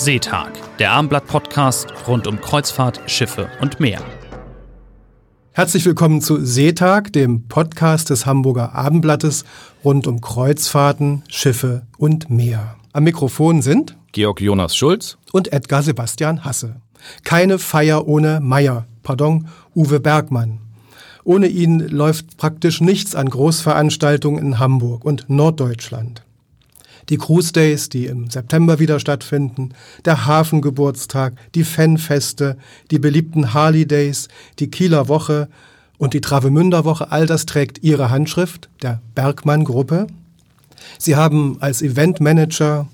Seetag, der Armblatt-Podcast rund um Kreuzfahrt, Schiffe und Meer. Herzlich willkommen zu Seetag, dem Podcast des Hamburger Abendblattes rund um Kreuzfahrten, Schiffe und Meer. Am Mikrofon sind Georg Jonas Schulz und Edgar Sebastian Hasse. Keine Feier ohne Meier, pardon, Uwe Bergmann. Ohne ihn läuft praktisch nichts an Großveranstaltungen in Hamburg und Norddeutschland. Die Cruise Days, die im September wieder stattfinden, der Hafengeburtstag, die Fanfeste, die beliebten Harley Days, die Kieler Woche und die Travemünder Woche, all das trägt ihre Handschrift, der Bergmann Gruppe. Sie haben als Eventmanager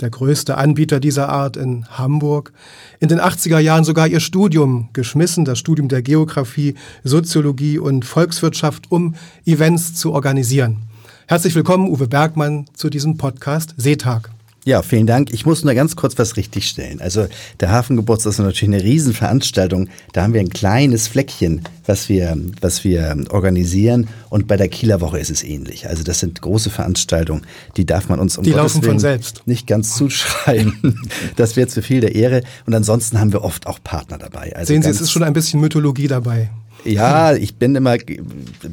der größte Anbieter dieser Art in Hamburg, in den 80er Jahren sogar ihr Studium geschmissen, das Studium der Geografie, Soziologie und Volkswirtschaft, um Events zu organisieren. Herzlich willkommen, Uwe Bergmann, zu diesem Podcast Seetag. Ja, vielen Dank. Ich muss nur ganz kurz was richtigstellen. Also der Hafengeburtstag ist natürlich eine Riesenveranstaltung. Da haben wir ein kleines Fleckchen, was wir, was wir organisieren. Und bei der Kieler Woche ist es ähnlich. Also das sind große Veranstaltungen, die darf man uns um die Gottes laufen von selbst. nicht ganz zuschreiben. das wäre zu viel der Ehre. Und ansonsten haben wir oft auch Partner dabei. Also Sehen Sie, es ist schon ein bisschen Mythologie dabei. Ja, ich bin immer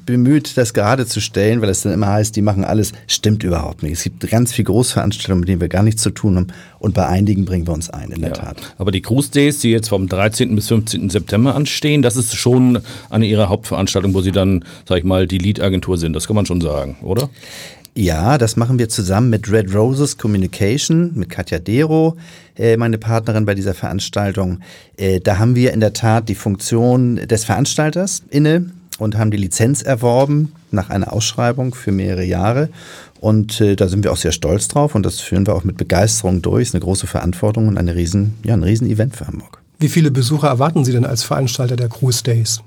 bemüht, das gerade zu stellen, weil es dann immer heißt, die machen alles. Stimmt überhaupt nicht. Es gibt ganz viele Großveranstaltungen, mit denen wir gar nichts zu tun haben. Und bei einigen bringen wir uns ein, in der ja. Tat. Aber die Cruise Days, die jetzt vom 13. bis 15. September anstehen, das ist schon eine ihrer Hauptveranstaltungen, wo sie dann, sag ich mal, die Lead-Agentur sind. Das kann man schon sagen, oder? Ja, das machen wir zusammen mit Red Roses Communication, mit Katja Dero, äh, meine Partnerin bei dieser Veranstaltung. Äh, da haben wir in der Tat die Funktion des Veranstalters inne und haben die Lizenz erworben nach einer Ausschreibung für mehrere Jahre. Und äh, da sind wir auch sehr stolz drauf und das führen wir auch mit Begeisterung durch. Es ist eine große Verantwortung und eine riesen, ja, ein Riesen-Event für Hamburg. Wie viele Besucher erwarten Sie denn als Veranstalter der Cruise Days?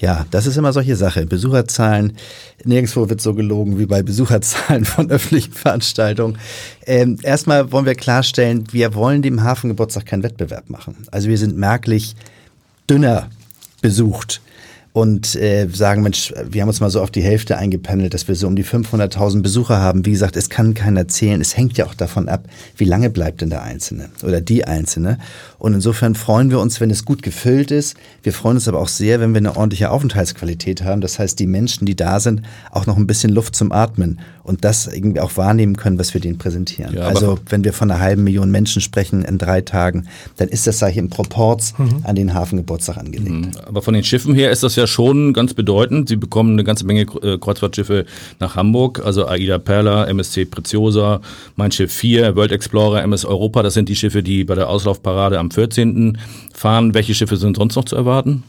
Ja, das ist immer solche Sache. Besucherzahlen, nirgendwo wird so gelogen wie bei Besucherzahlen von öffentlichen Veranstaltungen. Ähm, erstmal wollen wir klarstellen, wir wollen dem Hafengeburtstag keinen Wettbewerb machen. Also wir sind merklich dünner besucht und äh, sagen, Mensch, wir haben uns mal so auf die Hälfte eingependelt, dass wir so um die 500.000 Besucher haben. Wie gesagt, es kann keiner zählen. Es hängt ja auch davon ab, wie lange bleibt denn der Einzelne oder die Einzelne. Und insofern freuen wir uns, wenn es gut gefüllt ist. Wir freuen uns aber auch sehr, wenn wir eine ordentliche Aufenthaltsqualität haben. Das heißt, die Menschen, die da sind, auch noch ein bisschen Luft zum Atmen und das irgendwie auch wahrnehmen können, was wir denen präsentieren. Ja, also wenn wir von einer halben Million Menschen sprechen in drei Tagen, dann ist das, sage ich, im Proporz mhm. an den Hafengeburtstag angelegt. Mhm. Aber von den Schiffen her ist das ja schon ganz bedeutend. Sie bekommen eine ganze Menge äh, Kreuzfahrtschiffe nach Hamburg, also Aida Perla, MSC Preziosa, Mein Schiff 4, World Explorer, MS Europa. Das sind die Schiffe, die bei der Auslaufparade am 14. fahren. Welche Schiffe sind sonst noch zu erwarten?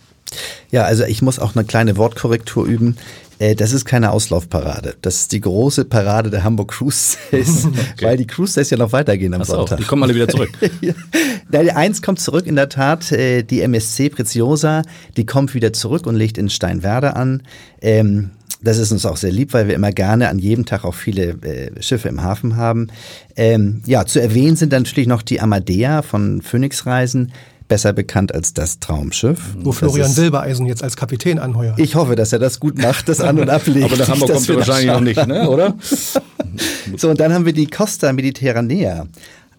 Ja, also ich muss auch eine kleine Wortkorrektur üben. Äh, das ist keine Auslaufparade. Das ist die große Parade der Hamburg Cruise Days, okay. weil die Cruise Days ja noch weitergehen am Ach so, Sonntag. Die kommen alle wieder zurück. ja. Eins kommt zurück, in der Tat. Äh, die MSC Preziosa, die kommt wieder zurück und legt in Steinwerde an. Ähm, das ist uns auch sehr lieb, weil wir immer gerne an jedem Tag auch viele äh, Schiffe im Hafen haben. Ähm, ja, zu erwähnen sind dann natürlich noch die Amadea von Phoenix Reisen besser bekannt als das Traumschiff. Wo Florian ist, Silbereisen jetzt als Kapitän anheuert. Ich hoffe, dass er das gut macht, das an- und ablegt. Aber nach Hamburg kommt er wahrscheinlich noch nicht, ne? oder? so, und dann haben wir die Costa Mediterranea.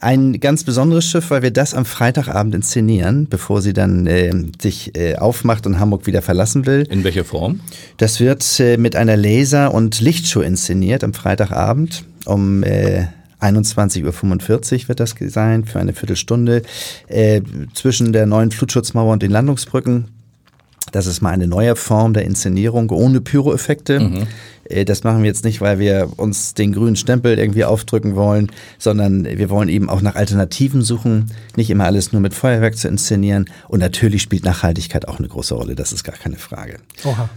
Ein ganz besonderes Schiff, weil wir das am Freitagabend inszenieren, bevor sie dann äh, sich äh, aufmacht und Hamburg wieder verlassen will. In welcher Form? Das wird äh, mit einer Laser- und Lichtshow inszeniert am Freitagabend um äh, 21.45 Uhr wird das sein für eine Viertelstunde äh, zwischen der neuen Flutschutzmauer und den Landungsbrücken. Das ist mal eine neue Form der Inszenierung ohne Pyroeffekte. Mhm. Äh, das machen wir jetzt nicht, weil wir uns den grünen Stempel irgendwie aufdrücken wollen, sondern wir wollen eben auch nach Alternativen suchen, nicht immer alles nur mit Feuerwerk zu inszenieren. Und natürlich spielt Nachhaltigkeit auch eine große Rolle, das ist gar keine Frage. Oha.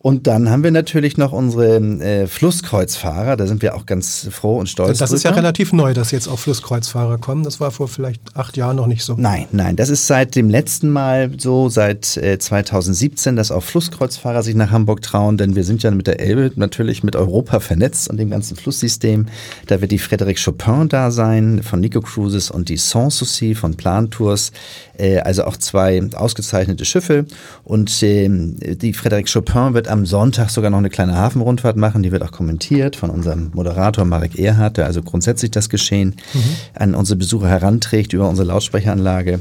Und dann haben wir natürlich noch unsere äh, Flusskreuzfahrer. Da sind wir auch ganz froh und stolz. Das drüber. ist ja relativ neu, dass jetzt auch Flusskreuzfahrer kommen. Das war vor vielleicht acht Jahren noch nicht so. Nein, nein. Das ist seit dem letzten Mal so, seit äh, 2017, dass auch Flusskreuzfahrer sich nach Hamburg trauen. Denn wir sind ja mit der Elbe natürlich mit Europa vernetzt und dem ganzen Flusssystem. Da wird die Frédéric Chopin da sein von Nico Cruises und die Sanssouci von Plan Tours. Äh, also auch zwei ausgezeichnete Schiffe. Und ähm, die Frédéric Chopin wird wird am Sonntag sogar noch eine kleine Hafenrundfahrt machen, die wird auch kommentiert von unserem Moderator Marek Erhardt, der also grundsätzlich das Geschehen mhm. an unsere Besucher heranträgt über unsere Lautsprecheranlage.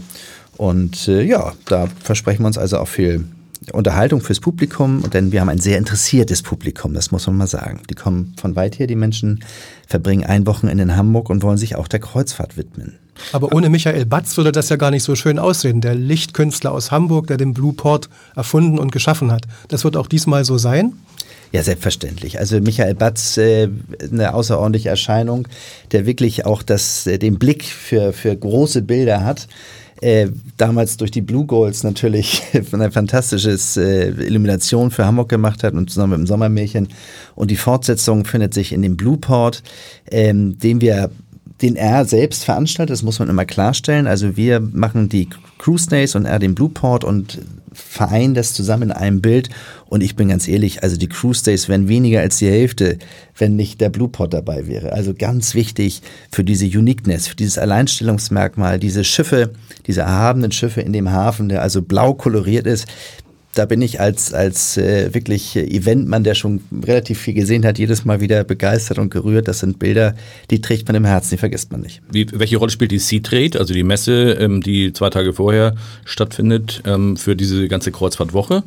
Und äh, ja, da versprechen wir uns also auch viel Unterhaltung fürs Publikum, denn wir haben ein sehr interessiertes Publikum, das muss man mal sagen. Die kommen von weit her, die Menschen verbringen ein Wochenende in Hamburg und wollen sich auch der Kreuzfahrt widmen. Aber ohne Michael Batz würde das ja gar nicht so schön aussehen. Der Lichtkünstler aus Hamburg, der den Blue Port erfunden und geschaffen hat. Das wird auch diesmal so sein? Ja, selbstverständlich. Also Michael Batz, äh, eine außerordentliche Erscheinung, der wirklich auch das, äh, den Blick für, für große Bilder hat äh, damals durch die Blue Goals natürlich eine fantastische äh, Illumination für Hamburg gemacht hat und zusammen mit dem Sommermärchen. Und die Fortsetzung findet sich in dem Blueport, ähm, den wir den er selbst veranstaltet, das muss man immer klarstellen. Also wir machen die Cruise Days und er den Blueport und vereinen das zusammen in einem Bild. Und ich bin ganz ehrlich, also die Cruise Days wären weniger als die Hälfte, wenn nicht der Blueport dabei wäre. Also ganz wichtig für diese Uniqueness, für dieses Alleinstellungsmerkmal, diese Schiffe, diese erhabenen Schiffe in dem Hafen, der also blau koloriert ist da bin ich als, als äh, wirklich Eventmann, der schon relativ viel gesehen hat, jedes Mal wieder begeistert und gerührt. Das sind Bilder, die trägt man im Herzen, die vergisst man nicht. Wie, welche Rolle spielt die Sea Trade, also die Messe, ähm, die zwei Tage vorher stattfindet, ähm, für diese ganze Kreuzfahrtwoche?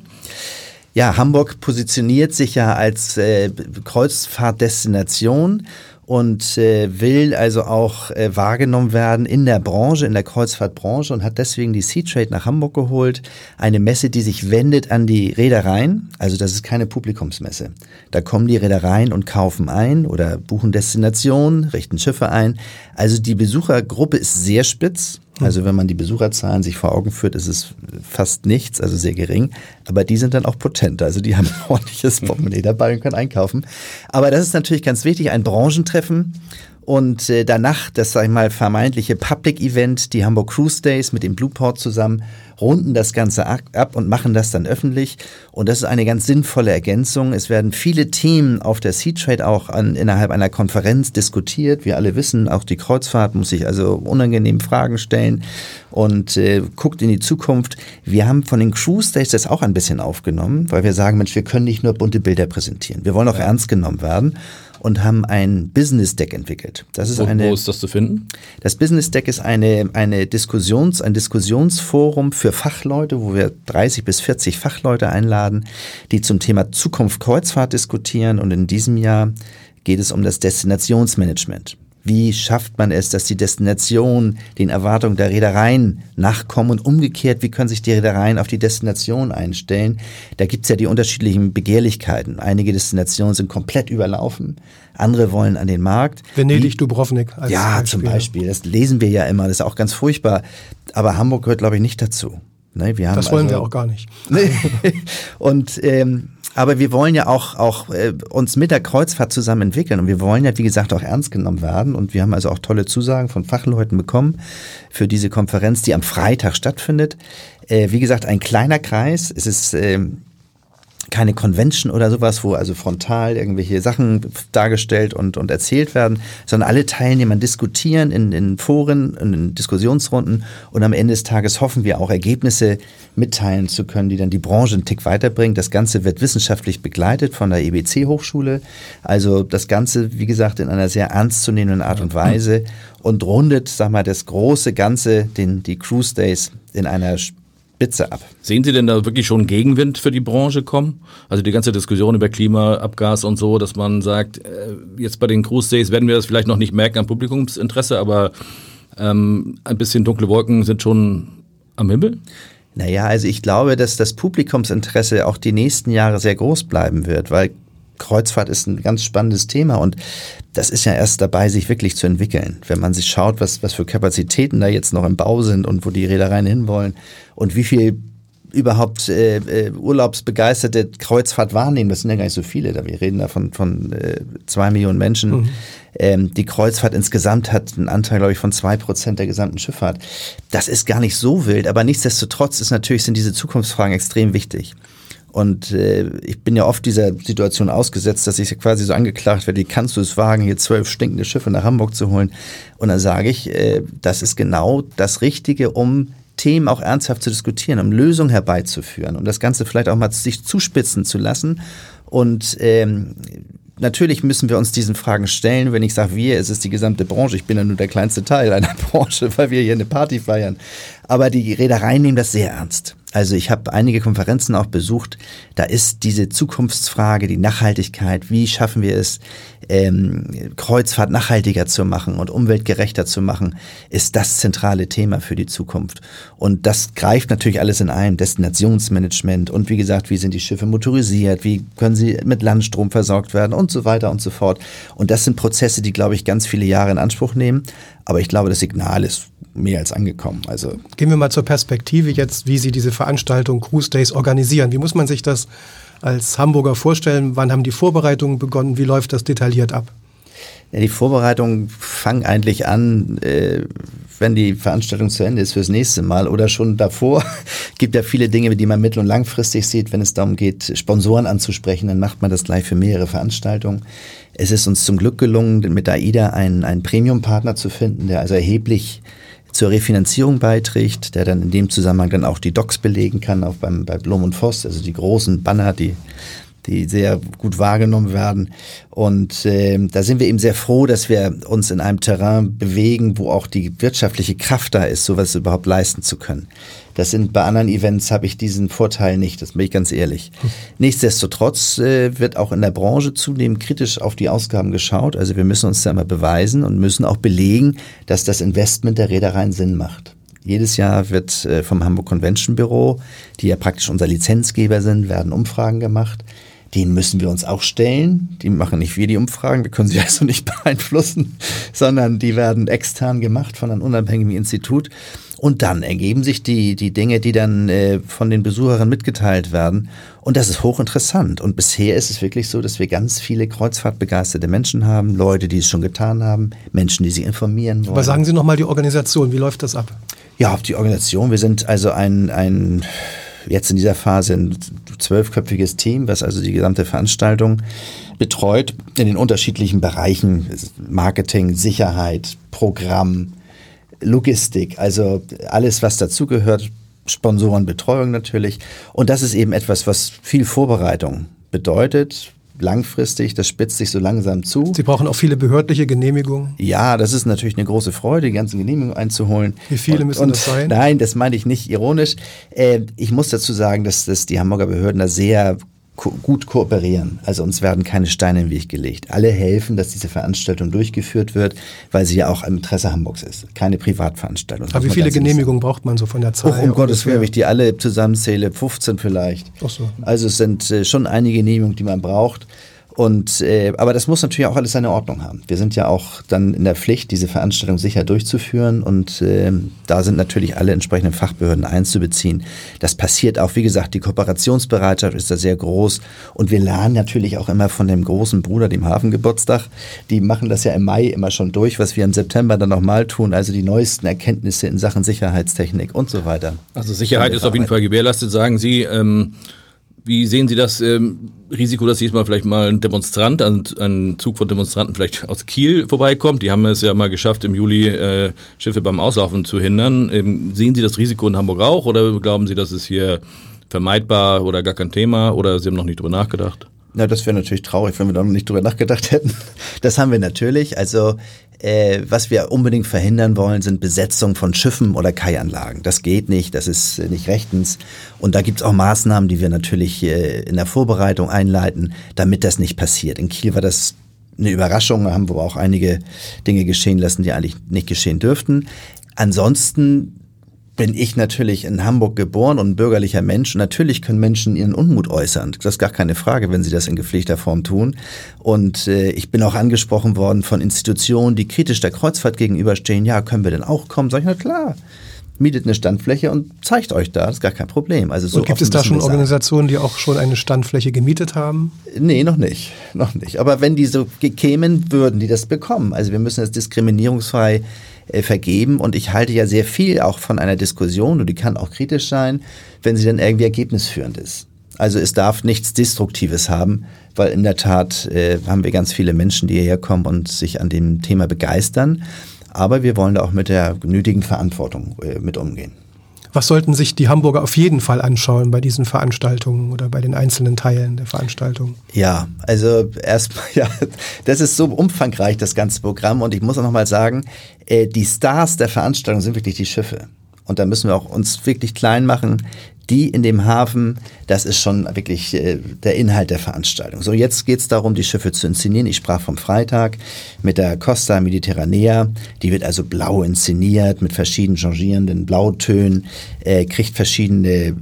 Ja, Hamburg positioniert sich ja als äh, Kreuzfahrtdestination und äh, will also auch äh, wahrgenommen werden in der Branche, in der Kreuzfahrtbranche und hat deswegen die Sea Trade nach Hamburg geholt. Eine Messe, die sich wendet an die Reedereien. Also das ist keine Publikumsmesse. Da kommen die Reedereien und kaufen ein oder buchen Destinationen, richten Schiffe ein. Also die Besuchergruppe ist sehr spitz. Also wenn man die Besucherzahlen sich vor Augen führt, ist es fast nichts, also sehr gering. Aber die sind dann auch potenter. Also die haben ein ordentliches Portemonnaie dabei und können einkaufen. Aber das ist natürlich ganz wichtig, ein Branchentreffen. Und äh, danach das, sag ich mal, vermeintliche Public Event, die Hamburg Cruise Days mit dem Blueport zusammen, runden das Ganze ab und machen das dann öffentlich. Und das ist eine ganz sinnvolle Ergänzung. Es werden viele Themen auf der Sea Trade auch an, innerhalb einer Konferenz diskutiert. Wir alle wissen, auch die Kreuzfahrt muss sich also unangenehm Fragen stellen und äh, guckt in die Zukunft. Wir haben von den Cruise Days das auch ein bisschen aufgenommen, weil wir sagen, Mensch, wir können nicht nur bunte Bilder präsentieren. Wir wollen auch ja. ernst genommen werden und haben ein Business Deck entwickelt. Das ist wo, eine, wo ist das zu finden? Das Business Deck ist eine, eine Diskussions, ein Diskussionsforum für Fachleute, wo wir 30 bis 40 Fachleute einladen, die zum Thema Zukunft Kreuzfahrt diskutieren. Und in diesem Jahr geht es um das Destinationsmanagement. Wie schafft man es, dass die Destination den Erwartungen der Reedereien nachkommen und umgekehrt, wie können sich die Reedereien auf die Destination einstellen? Da gibt es ja die unterschiedlichen Begehrlichkeiten. Einige Destinationen sind komplett überlaufen, andere wollen an den Markt. Venedig, Dubrovnik. Als ja, Beispiel. zum Beispiel. Das lesen wir ja immer, das ist auch ganz furchtbar. Aber Hamburg gehört, glaube ich, nicht dazu. Ne, das wollen also, wir auch gar nicht. und ähm, aber wir wollen ja auch, auch äh, uns mit der Kreuzfahrt zusammen entwickeln und wir wollen ja, wie gesagt, auch ernst genommen werden und wir haben also auch tolle Zusagen von Fachleuten bekommen für diese Konferenz, die am Freitag stattfindet. Äh, wie gesagt, ein kleiner Kreis. Es ist äh, keine Convention oder sowas, wo also frontal irgendwelche Sachen dargestellt und, und erzählt werden, sondern alle Teilnehmer diskutieren in, in Foren, in Diskussionsrunden und am Ende des Tages hoffen wir auch Ergebnisse mitteilen zu können, die dann die Branche einen Tick weiterbringen. Das Ganze wird wissenschaftlich begleitet von der EBC-Hochschule. Also das Ganze, wie gesagt, in einer sehr ernstzunehmenden Art und Weise und rundet, sag mal, das große Ganze, den, die Cruise Days in einer Spitze ab. Sehen Sie denn da wirklich schon Gegenwind für die Branche kommen? Also die ganze Diskussion über Klimaabgas und so, dass man sagt, äh, jetzt bei den Cruise Days werden wir das vielleicht noch nicht merken am Publikumsinteresse, aber ähm, ein bisschen dunkle Wolken sind schon am Himmel? Naja, also ich glaube, dass das Publikumsinteresse auch die nächsten Jahre sehr groß bleiben wird, weil Kreuzfahrt ist ein ganz spannendes Thema und das ist ja erst dabei, sich wirklich zu entwickeln. Wenn man sich schaut, was, was für Kapazitäten da jetzt noch im Bau sind und wo die Reedereien hinwollen und wie viel überhaupt äh, äh, urlaubsbegeisterte Kreuzfahrt wahrnehmen. Das sind ja gar nicht so viele. Da wir reden da von, von äh, zwei Millionen Menschen. Mhm. Ähm, die Kreuzfahrt insgesamt hat einen Anteil, glaube ich, von zwei Prozent der gesamten Schifffahrt. Das ist gar nicht so wild, aber nichtsdestotrotz ist natürlich sind diese Zukunftsfragen extrem wichtig. Und äh, ich bin ja oft dieser Situation ausgesetzt, dass ich quasi so angeklagt werde, wie kannst du es wagen, hier zwölf stinkende Schiffe nach Hamburg zu holen? Und dann sage ich, äh, das ist genau das Richtige, um Themen auch ernsthaft zu diskutieren, um Lösungen herbeizuführen, um das Ganze vielleicht auch mal sich zuspitzen zu lassen. Und ähm, natürlich müssen wir uns diesen Fragen stellen. Wenn ich sage wir, es ist die gesamte Branche. Ich bin ja nur der kleinste Teil einer Branche, weil wir hier eine Party feiern. Aber die Reedereien nehmen das sehr ernst. Also ich habe einige Konferenzen auch besucht. Da ist diese Zukunftsfrage, die Nachhaltigkeit, wie schaffen wir es, ähm, Kreuzfahrt nachhaltiger zu machen und umweltgerechter zu machen, ist das zentrale Thema für die Zukunft. Und das greift natürlich alles in ein, Destinationsmanagement und wie gesagt, wie sind die Schiffe motorisiert, wie können sie mit Landstrom versorgt werden und so weiter und so fort. Und das sind Prozesse, die, glaube ich, ganz viele Jahre in Anspruch nehmen. Aber ich glaube, das Signal ist mehr als angekommen. Also Gehen wir mal zur Perspektive jetzt, wie Sie diese Veranstaltung Cruise Days organisieren. Wie muss man sich das als Hamburger vorstellen? Wann haben die Vorbereitungen begonnen? Wie läuft das detailliert ab? Ja, die Vorbereitungen fangen eigentlich an, äh, wenn die Veranstaltung zu Ende ist fürs nächste Mal oder schon davor. gibt ja viele Dinge, die man mittel- und langfristig sieht. Wenn es darum geht, Sponsoren anzusprechen, dann macht man das gleich für mehrere Veranstaltungen. Es ist uns zum Glück gelungen, mit AIDA einen, einen Premium-Partner zu finden, der also erheblich zur Refinanzierung beiträgt, der dann in dem Zusammenhang dann auch die Docs belegen kann, auch beim, bei Blum und Voss, also die großen Banner, die die sehr gut wahrgenommen werden. Und äh, da sind wir eben sehr froh, dass wir uns in einem Terrain bewegen, wo auch die wirtschaftliche Kraft da ist, sowas überhaupt leisten zu können. Das sind bei anderen Events habe ich diesen Vorteil nicht, das bin ich ganz ehrlich. Nichtsdestotrotz äh, wird auch in der Branche zunehmend kritisch auf die Ausgaben geschaut. Also wir müssen uns da immer beweisen und müssen auch belegen, dass das Investment der Reedereien Sinn macht. Jedes Jahr wird äh, vom Hamburg Convention Büro, die ja praktisch unser Lizenzgeber sind, werden Umfragen gemacht. Denen müssen wir uns auch stellen. Die machen nicht wir die Umfragen, wir können sie also nicht beeinflussen, sondern die werden extern gemacht von einem unabhängigen Institut. Und dann ergeben sich die, die Dinge, die dann äh, von den Besuchern mitgeteilt werden. Und das ist hochinteressant. Und bisher ist es wirklich so, dass wir ganz viele kreuzfahrtbegeisterte Menschen haben, Leute, die es schon getan haben, Menschen, die sich informieren wollen. Aber sagen Sie nochmal die Organisation, wie läuft das ab? Ja, auf die Organisation. Wir sind also ein, ein jetzt in dieser Phase ein zwölfköpfiges Team, was also die gesamte Veranstaltung betreut. In den unterschiedlichen Bereichen Marketing, Sicherheit, Programm, Logistik, also alles, was dazugehört, Sponsorenbetreuung natürlich. Und das ist eben etwas, was viel Vorbereitung bedeutet, langfristig, das spitzt sich so langsam zu. Sie brauchen auch viele behördliche Genehmigungen? Ja, das ist natürlich eine große Freude, die ganzen Genehmigungen einzuholen. Wie viele und, müssen und, das sein? Nein, das meine ich nicht ironisch. Äh, ich muss dazu sagen, dass, dass die Hamburger Behörden da sehr ko gut kooperieren. Also uns werden keine Steine in den Weg gelegt. Alle helfen, dass diese Veranstaltung durchgeführt wird, weil sie ja auch im Interesse Hamburgs ist. Keine Privatveranstaltung. Aber wie viele Genehmigungen braucht man so von der Zahl? Oh, um Gottes Willen, wenn ich die alle zusammenzähle, 15 vielleicht. Ach so. Also es sind äh, schon einige Genehmigungen, die man braucht. Und, äh, aber das muss natürlich auch alles seine Ordnung haben. Wir sind ja auch dann in der Pflicht, diese Veranstaltung sicher durchzuführen und äh, da sind natürlich alle entsprechenden Fachbehörden einzubeziehen. Das passiert auch, wie gesagt, die Kooperationsbereitschaft ist da sehr groß und wir lernen natürlich auch immer von dem großen Bruder, dem Hafengeburtstag. Die machen das ja im Mai immer schon durch, was wir im September dann nochmal tun, also die neuesten Erkenntnisse in Sachen Sicherheitstechnik und so weiter. Also Sicherheit ist auf jeden Fall gewährleistet, sagen Sie. Ähm wie sehen Sie das ähm, Risiko, dass diesmal vielleicht mal ein Demonstrant, ein, ein, Zug von Demonstranten vielleicht aus Kiel vorbeikommt? Die haben es ja mal geschafft, im Juli äh, Schiffe beim Auslaufen zu hindern. Ähm, sehen Sie das Risiko in Hamburg auch oder glauben Sie, das ist hier vermeidbar oder gar kein Thema oder Sie haben noch nicht drüber nachgedacht? Na, das wäre natürlich traurig, wenn wir da noch nicht drüber nachgedacht hätten. Das haben wir natürlich. Also äh, was wir unbedingt verhindern wollen, sind Besetzung von Schiffen oder Kaianlagen. Das geht nicht, das ist äh, nicht rechtens. Und da gibt es auch Maßnahmen, die wir natürlich äh, in der Vorbereitung einleiten, damit das nicht passiert. In Kiel war das eine Überraschung, da haben wir auch einige Dinge geschehen lassen, die eigentlich nicht geschehen dürften. Ansonsten bin ich natürlich in Hamburg geboren und ein bürgerlicher Mensch. Und natürlich können Menschen ihren Unmut äußern. Das ist gar keine Frage, wenn sie das in gepflegter Form tun. Und äh, ich bin auch angesprochen worden von Institutionen, die kritisch der Kreuzfahrt gegenüberstehen. Ja, können wir denn auch kommen? Sag ich, na klar mietet eine Standfläche und zeigt euch da, das ist gar kein Problem. Also so und gibt es da schon Organisationen, die auch schon eine Standfläche gemietet haben? Nee, noch nicht, noch nicht. Aber wenn die so kämen, würden die das bekommen. Also wir müssen das diskriminierungsfrei äh, vergeben. Und ich halte ja sehr viel auch von einer Diskussion und die kann auch kritisch sein, wenn sie dann irgendwie ergebnisführend ist. Also es darf nichts Destruktives haben, weil in der Tat äh, haben wir ganz viele Menschen, die hierher kommen und sich an dem Thema begeistern. Aber wir wollen da auch mit der nötigen Verantwortung äh, mit umgehen. Was sollten sich die Hamburger auf jeden Fall anschauen bei diesen Veranstaltungen oder bei den einzelnen Teilen der Veranstaltung? Ja, also erstmal, ja, das ist so umfangreich, das ganze Programm. Und ich muss auch nochmal sagen, äh, die Stars der Veranstaltung sind wirklich die Schiffe. Und da müssen wir auch uns wirklich klein machen die in dem Hafen, das ist schon wirklich äh, der Inhalt der Veranstaltung. So, jetzt geht es darum, die Schiffe zu inszenieren. Ich sprach vom Freitag mit der Costa Mediterranea. Die wird also blau inszeniert mit verschiedenen changierenden Blautönen, äh, kriegt verschiedene äh,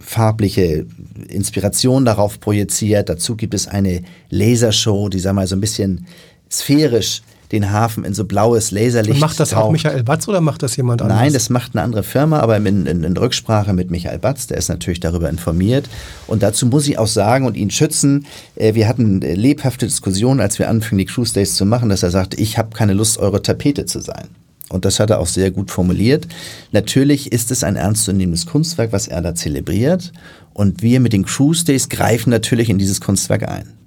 farbliche Inspirationen darauf projiziert. Dazu gibt es eine Lasershow, die, sag mal, so ein bisschen sphärisch den Hafen in so blaues Laserlicht. Und macht das taucht. auch Michael Batz oder macht das jemand anderes? Nein, das macht eine andere Firma, aber in, in, in, Rücksprache mit Michael Batz, der ist natürlich darüber informiert. Und dazu muss ich auch sagen und ihn schützen, äh, wir hatten äh, lebhafte Diskussionen, als wir anfingen, die Cruise Days zu machen, dass er sagt, ich habe keine Lust, eure Tapete zu sein. Und das hat er auch sehr gut formuliert. Natürlich ist es ein ernstzunehmendes Kunstwerk, was er da zelebriert. Und wir mit den Cruise Days greifen natürlich in dieses Kunstwerk ein.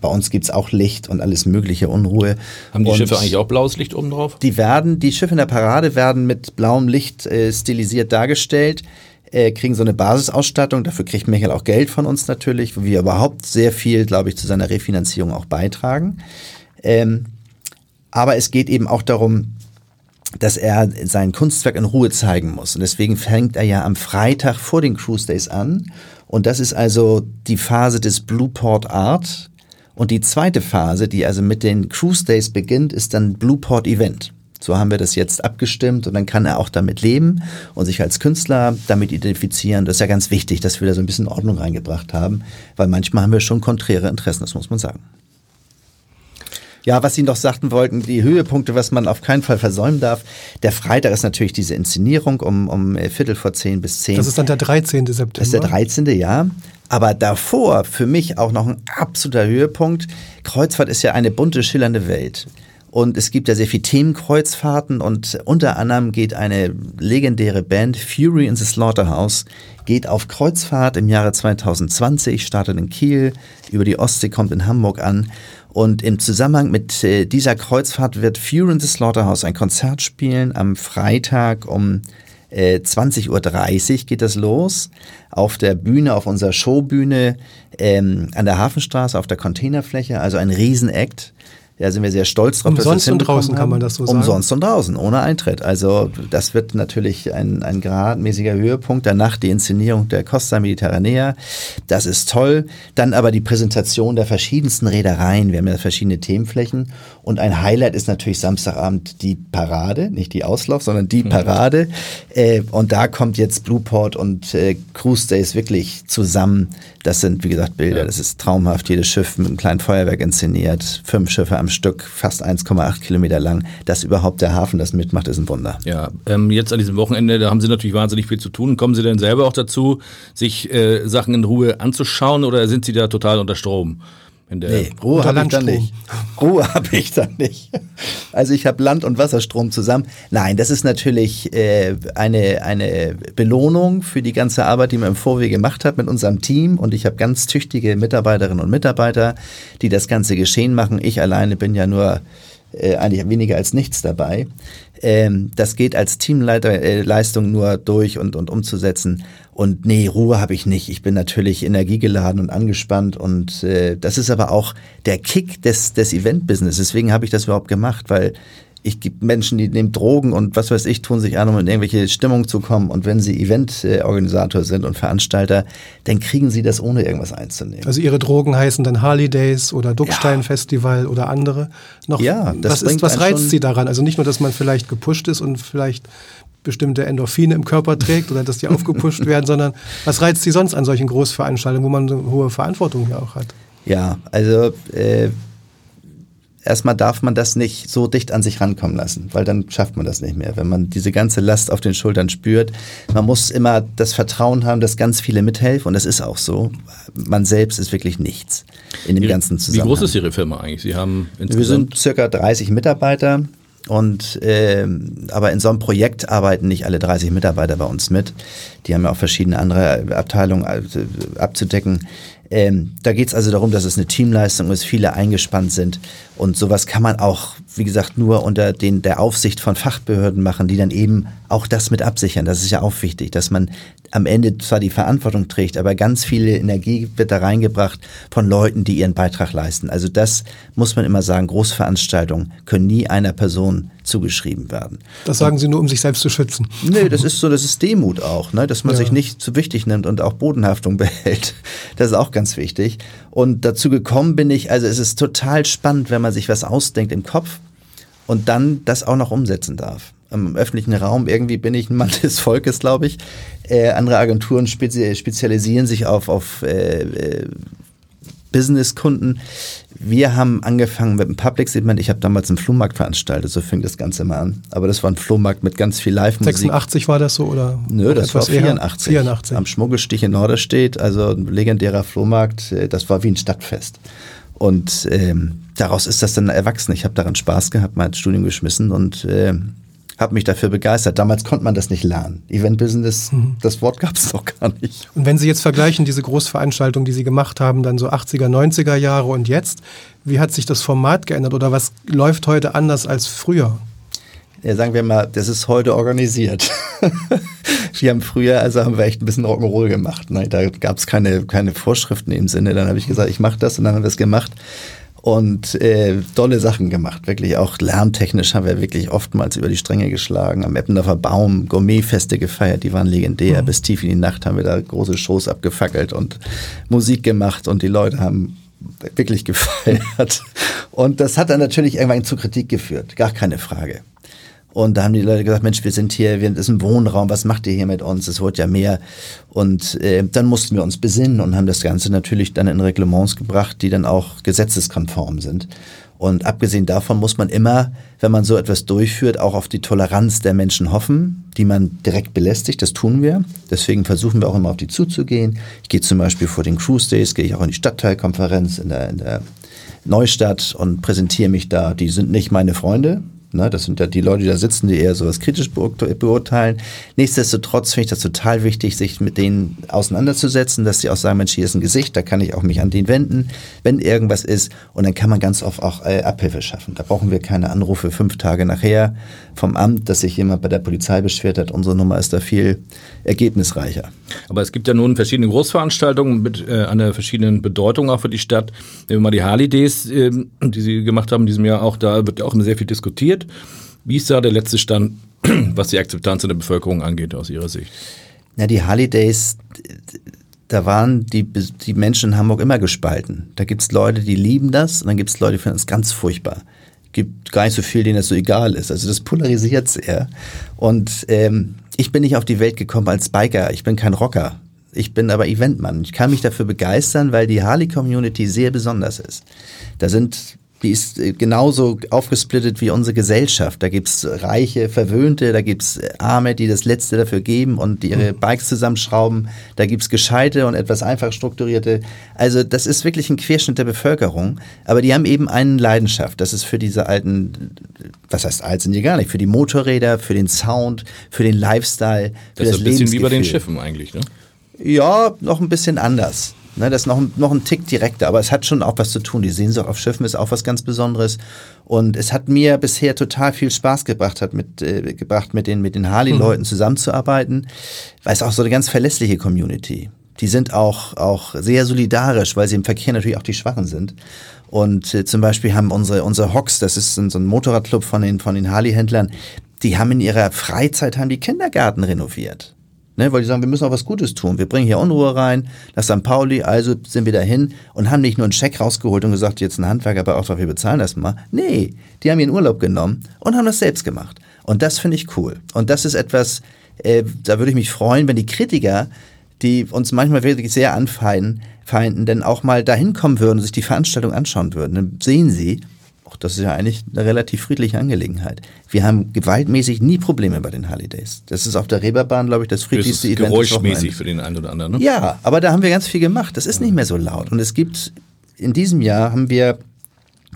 Bei uns gibt es auch Licht und alles mögliche Unruhe. Haben die und Schiffe eigentlich auch blaues Licht oben drauf? Die werden, die Schiffe in der Parade werden mit blauem Licht äh, stilisiert dargestellt, äh, kriegen so eine Basisausstattung. Dafür kriegt Michael auch Geld von uns natürlich, wo wir überhaupt sehr viel, glaube ich, zu seiner Refinanzierung auch beitragen. Ähm, aber es geht eben auch darum, dass er sein Kunstwerk in Ruhe zeigen muss. Und deswegen fängt er ja am Freitag vor den Cruise Days an. Und das ist also die Phase des Blueport Art. Und die zweite Phase, die also mit den Cruise Days beginnt, ist dann Blueport Event. So haben wir das jetzt abgestimmt und dann kann er auch damit leben und sich als Künstler damit identifizieren. Das ist ja ganz wichtig, dass wir da so ein bisschen Ordnung reingebracht haben, weil manchmal haben wir schon konträre Interessen, das muss man sagen. Ja, was Sie noch sagten wollten, die Höhepunkte, was man auf keinen Fall versäumen darf. Der Freitag ist natürlich diese Inszenierung um, um Viertel vor zehn bis zehn. Das ist dann der 13. September. Das ist der 13. Ja. Aber davor für mich auch noch ein absoluter Höhepunkt. Kreuzfahrt ist ja eine bunte, schillernde Welt. Und es gibt ja sehr viele Themenkreuzfahrten und unter anderem geht eine legendäre Band, Fury in the Slaughterhouse, geht auf Kreuzfahrt im Jahre 2020, startet in Kiel, über die Ostsee kommt in Hamburg an. Und im Zusammenhang mit äh, dieser Kreuzfahrt wird Fury in the Slaughterhouse ein Konzert spielen am Freitag um 20.30 äh, Uhr geht das los. Auf der Bühne, auf unserer Showbühne ähm, an der Hafenstraße, auf der Containerfläche, also ein Riesenakt. Da sind wir sehr stolz drauf. Umsonst und draußen haben. kann man das so sagen. Umsonst und draußen, ohne Eintritt. Also das wird natürlich ein, ein gradmäßiger Höhepunkt. Danach die Inszenierung der Costa Mediterranea. Das ist toll. Dann aber die Präsentation der verschiedensten Reedereien. Wir haben ja verschiedene Themenflächen. Und ein Highlight ist natürlich Samstagabend die Parade. Nicht die Auslauf, sondern die mhm. Parade. Äh, und da kommt jetzt Blueport und äh, Cruise Days wirklich zusammen. Das sind, wie gesagt, Bilder. Ja. Das ist traumhaft. Jedes Schiff mit einem kleinen Feuerwerk inszeniert. Fünf Schiffe am am Stück, fast 1,8 Kilometer lang. Dass überhaupt der Hafen das mitmacht, ist ein Wunder. Ja, ähm, jetzt an diesem Wochenende, da haben Sie natürlich wahnsinnig viel zu tun. Kommen Sie denn selber auch dazu, sich äh, Sachen in Ruhe anzuschauen oder sind Sie da total unter Strom? Nee, Ruhe habe ich da nicht. Ruhe habe ich da nicht. Also ich habe Land- und Wasserstrom zusammen. Nein, das ist natürlich äh, eine, eine Belohnung für die ganze Arbeit, die man im Vorwege gemacht hat mit unserem Team. Und ich habe ganz tüchtige Mitarbeiterinnen und Mitarbeiter, die das ganze Geschehen machen. Ich alleine bin ja nur äh, eigentlich weniger als nichts dabei. Ähm, das geht als Teamleistung äh, nur durch und, und umzusetzen. Und nee, Ruhe habe ich nicht. Ich bin natürlich energiegeladen und angespannt. Und äh, das ist aber auch der Kick des, des Event-Business. Deswegen habe ich das überhaupt gemacht, weil ich gibt Menschen, die nehmen Drogen und was weiß ich, tun sich an, um in irgendwelche Stimmung zu kommen. Und wenn sie Eventorganisator sind und Veranstalter, dann kriegen sie das ohne irgendwas einzunehmen. Also ihre Drogen heißen dann Harley Days oder Duckstein ja. Festival oder andere. Noch, ja, das was, ist, was reizt sie daran? Also nicht nur, dass man vielleicht gepusht ist und vielleicht bestimmte Endorphine im Körper trägt oder dass die aufgepusht werden, sondern was reizt sie sonst an solchen Großveranstaltungen, wo man so hohe Verantwortung ja auch hat? Ja, also äh, erstmal darf man das nicht so dicht an sich rankommen lassen, weil dann schafft man das nicht mehr. Wenn man diese ganze Last auf den Schultern spürt, man muss immer das Vertrauen haben, dass ganz viele mithelfen und das ist auch so. Man selbst ist wirklich nichts in dem wie, ganzen Zusammenhang. Wie groß ist Ihre Firma eigentlich? Sie haben Wir sind circa 30 Mitarbeiter. Und äh, aber in so einem Projekt arbeiten nicht alle 30 Mitarbeiter bei uns mit. Die haben ja auch verschiedene andere Abteilungen äh, abzudecken. Ähm, da geht es also darum, dass es eine Teamleistung ist, viele eingespannt sind. Und sowas kann man auch, wie gesagt, nur unter den, der Aufsicht von Fachbehörden machen, die dann eben auch das mit absichern. Das ist ja auch wichtig, dass man am Ende zwar die Verantwortung trägt, aber ganz viel Energie wird da reingebracht von Leuten, die ihren Beitrag leisten. Also das muss man immer sagen, Großveranstaltungen können nie einer Person zugeschrieben werden. Das sagen Sie nur, um sich selbst zu schützen. Nee, das ist so, das ist Demut auch, ne? dass man ja. sich nicht zu wichtig nimmt und auch Bodenhaftung behält. Das ist auch ganz wichtig. Und dazu gekommen bin ich, also es ist total spannend, wenn man sich was ausdenkt im Kopf und dann das auch noch umsetzen darf. Im öffentlichen Raum irgendwie bin ich ein Mann des Volkes, glaube ich. Äh, andere Agenturen spezialisieren sich auf, auf äh, äh Businesskunden. Wir haben angefangen mit dem Public Segment. Ich habe damals einen Flohmarkt veranstaltet, so fing das Ganze mal an. Aber das war ein Flohmarkt mit ganz viel Live-Musik. 86 war das so oder? Nö, das war 84. 84. Am Schmuggelstich in Norderstedt, also ein legendärer Flohmarkt. Äh, das war wie ein Stadtfest. Und ähm, daraus ist das dann erwachsen. Ich habe daran Spaß gehabt, mal ins Studium geschmissen und äh, habe mich dafür begeistert. Damals konnte man das nicht lernen. Event Business, mhm. das Wort gab es noch gar nicht. Und wenn Sie jetzt vergleichen, diese Großveranstaltungen, die Sie gemacht haben, dann so 80er, 90er Jahre und jetzt, wie hat sich das Format geändert oder was läuft heute anders als früher? Ja, sagen wir mal, das ist heute organisiert. wir haben früher, also haben wir echt ein bisschen Rock'n'Roll gemacht. Ne? Da gab es keine, keine Vorschriften im Sinne. Dann habe ich gesagt, ich mache das und dann haben wir es gemacht und äh, tolle Sachen gemacht. Wirklich auch lärmtechnisch haben wir wirklich oftmals über die Stränge geschlagen. Am Eppendorfer Baum Gourmetfeste gefeiert, die waren legendär. Mhm. Bis tief in die Nacht haben wir da große Shows abgefackelt und Musik gemacht und die Leute haben wirklich gefeiert. Und das hat dann natürlich irgendwann zu Kritik geführt, gar keine Frage. Und da haben die Leute gesagt, Mensch, wir sind hier, wir sind im Wohnraum, was macht ihr hier mit uns? Es wird ja mehr. Und äh, dann mussten wir uns besinnen und haben das Ganze natürlich dann in Reglements gebracht, die dann auch gesetzeskonform sind. Und abgesehen davon muss man immer, wenn man so etwas durchführt, auch auf die Toleranz der Menschen hoffen, die man direkt belästigt. Das tun wir. Deswegen versuchen wir auch immer auf die zuzugehen. Ich gehe zum Beispiel vor den Cruise Days, gehe ich auch in die Stadtteilkonferenz in der, in der Neustadt und präsentiere mich da. Die sind nicht meine Freunde, Ne? Das sind ja die Leute, die da sitzen, die eher sowas kritisch beurteilen. Nichtsdestotrotz finde ich das total wichtig, sich mit denen auseinanderzusetzen, dass sie auch sagen, Mensch, hier ist ein Gesicht, da kann ich auch mich an den wenden, wenn irgendwas ist. Und dann kann man ganz oft auch äh, Abhilfe schaffen. Da brauchen wir keine Anrufe fünf Tage nachher vom Amt, dass sich jemand bei der Polizei beschwert hat. Unsere Nummer ist da viel ergebnisreicher. Aber es gibt ja nun verschiedene Großveranstaltungen mit äh, einer verschiedenen Bedeutung auch für die Stadt. Nehmen wir mal die Harley Days, äh, die Sie gemacht haben in diesem Jahr auch, da wird ja auch immer sehr viel diskutiert. Wie ist da der letzte Stand, was die Akzeptanz in der Bevölkerung angeht, aus Ihrer Sicht? Na, die Harley Days, da waren die, die Menschen in Hamburg immer gespalten. Da gibt es Leute, die lieben das und dann gibt es Leute, die finden es ganz furchtbar gibt gar nicht so viel, denen das so egal ist. Also das polarisiert sehr. Und ähm, ich bin nicht auf die Welt gekommen als Biker. Ich bin kein Rocker. Ich bin aber Eventmann. Ich kann mich dafür begeistern, weil die Harley-Community sehr besonders ist. Da sind die ist äh, genauso aufgesplittet wie unsere Gesellschaft. Da gibt's Reiche, Verwöhnte, da gibt's Arme, die das Letzte dafür geben und ihre mhm. Bikes zusammenschrauben. Da gibt's Gescheite und etwas einfach strukturierte. Also das ist wirklich ein Querschnitt der Bevölkerung. Aber die haben eben eine Leidenschaft. Das ist für diese alten, was heißt alt sind die gar nicht, für die Motorräder, für den Sound, für den Lifestyle, für das, das ist ein bisschen wie bei den Schiffen eigentlich, ne? Ja, noch ein bisschen anders. Ne, das ist noch, noch ein Tick direkter, aber es hat schon auch was zu tun. Die Sehnsucht auf Schiffen ist auch was ganz Besonderes. Und es hat mir bisher total viel Spaß gebracht, hat mit, äh, gebracht, mit den, mit den Harley-Leuten mhm. zusammenzuarbeiten, weil es auch so eine ganz verlässliche Community. Die sind auch, auch sehr solidarisch, weil sie im Verkehr natürlich auch die Schwachen sind. Und äh, zum Beispiel haben unsere, unsere Hocks, das ist so ein Motorradclub von den, von den Harley-Händlern, die haben in ihrer Freizeit haben die Kindergarten renoviert. Ne, weil die sagen, wir müssen auch was Gutes tun. Wir bringen hier Unruhe rein, nach St. Pauli, also sind wir dahin und haben nicht nur einen Scheck rausgeholt und gesagt, jetzt ein Handwerker bei Auftrag, wir bezahlen das mal. Nee, die haben ihren Urlaub genommen und haben das selbst gemacht. Und das finde ich cool. Und das ist etwas, äh, da würde ich mich freuen, wenn die Kritiker, die uns manchmal wirklich sehr anfeinden, feinden, denn auch mal dahin kommen würden und sich die Veranstaltung anschauen würden. Dann sehen sie, auch das ist ja eigentlich eine relativ friedliche Angelegenheit. Wir haben gewaltmäßig nie Probleme bei den Holidays. Das ist auf der Reeperbahn, glaube ich, das friedlichste Event. Geräuschmäßig für den einen oder anderen, ne? Ja, aber da haben wir ganz viel gemacht. Das ist nicht mehr so laut. Und es gibt, in diesem Jahr haben wir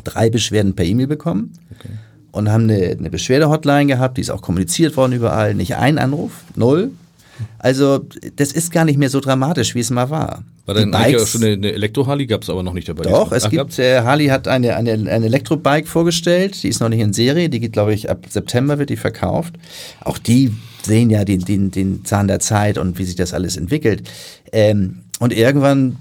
drei Beschwerden per E-Mail bekommen. Okay. Und haben eine, eine Beschwerde-Hotline gehabt, die ist auch kommuniziert worden überall. Nicht ein Anruf, null. Also das ist gar nicht mehr so dramatisch, wie es mal war. War dann eigentlich auch schon eine, eine Elektro-Harley, gab es aber noch nicht dabei. Doch, es Ach, gibt, äh, Harley hat eine, eine, eine Elektrobike vorgestellt, die ist noch nicht in Serie, die geht, glaube ich, ab September wird die verkauft. Auch die sehen ja den, den, den Zahn der Zeit und wie sich das alles entwickelt. Ähm, und irgendwann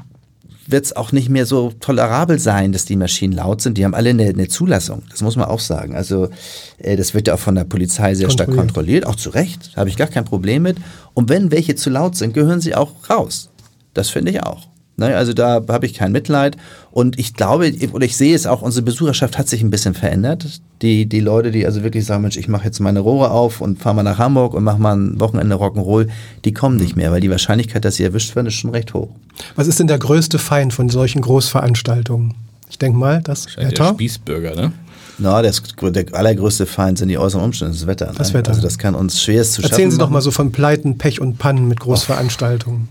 wird es auch nicht mehr so tolerabel sein, dass die Maschinen laut sind. Die haben alle eine, eine Zulassung, das muss man auch sagen. Also äh, das wird ja auch von der Polizei sehr stark kontrolliert, auch zu Recht, habe ich gar kein Problem mit. Und wenn welche zu laut sind, gehören sie auch raus. Das finde ich auch. Ne, also da habe ich kein Mitleid. Und ich glaube, oder ich sehe es auch, unsere Besucherschaft hat sich ein bisschen verändert. Die, die Leute, die also wirklich sagen, Mensch, ich mache jetzt meine Rohre auf und fahre mal nach Hamburg und mache mal ein Wochenende Rock'n'Roll, die kommen nicht mehr, weil die Wahrscheinlichkeit, dass sie erwischt werden, ist schon recht hoch. Was ist denn der größte Feind von solchen Großveranstaltungen? Ich denke mal, das Wetter. Der Spießbürger, ne? Na, no, der allergrößte Feind sind die äußeren Umstände, das Wetter. Ne? Das Wetter. Also das kann uns schwerst zu Erzählen schaffen Sie doch mal so von Pleiten, Pech und Pannen mit Großveranstaltungen.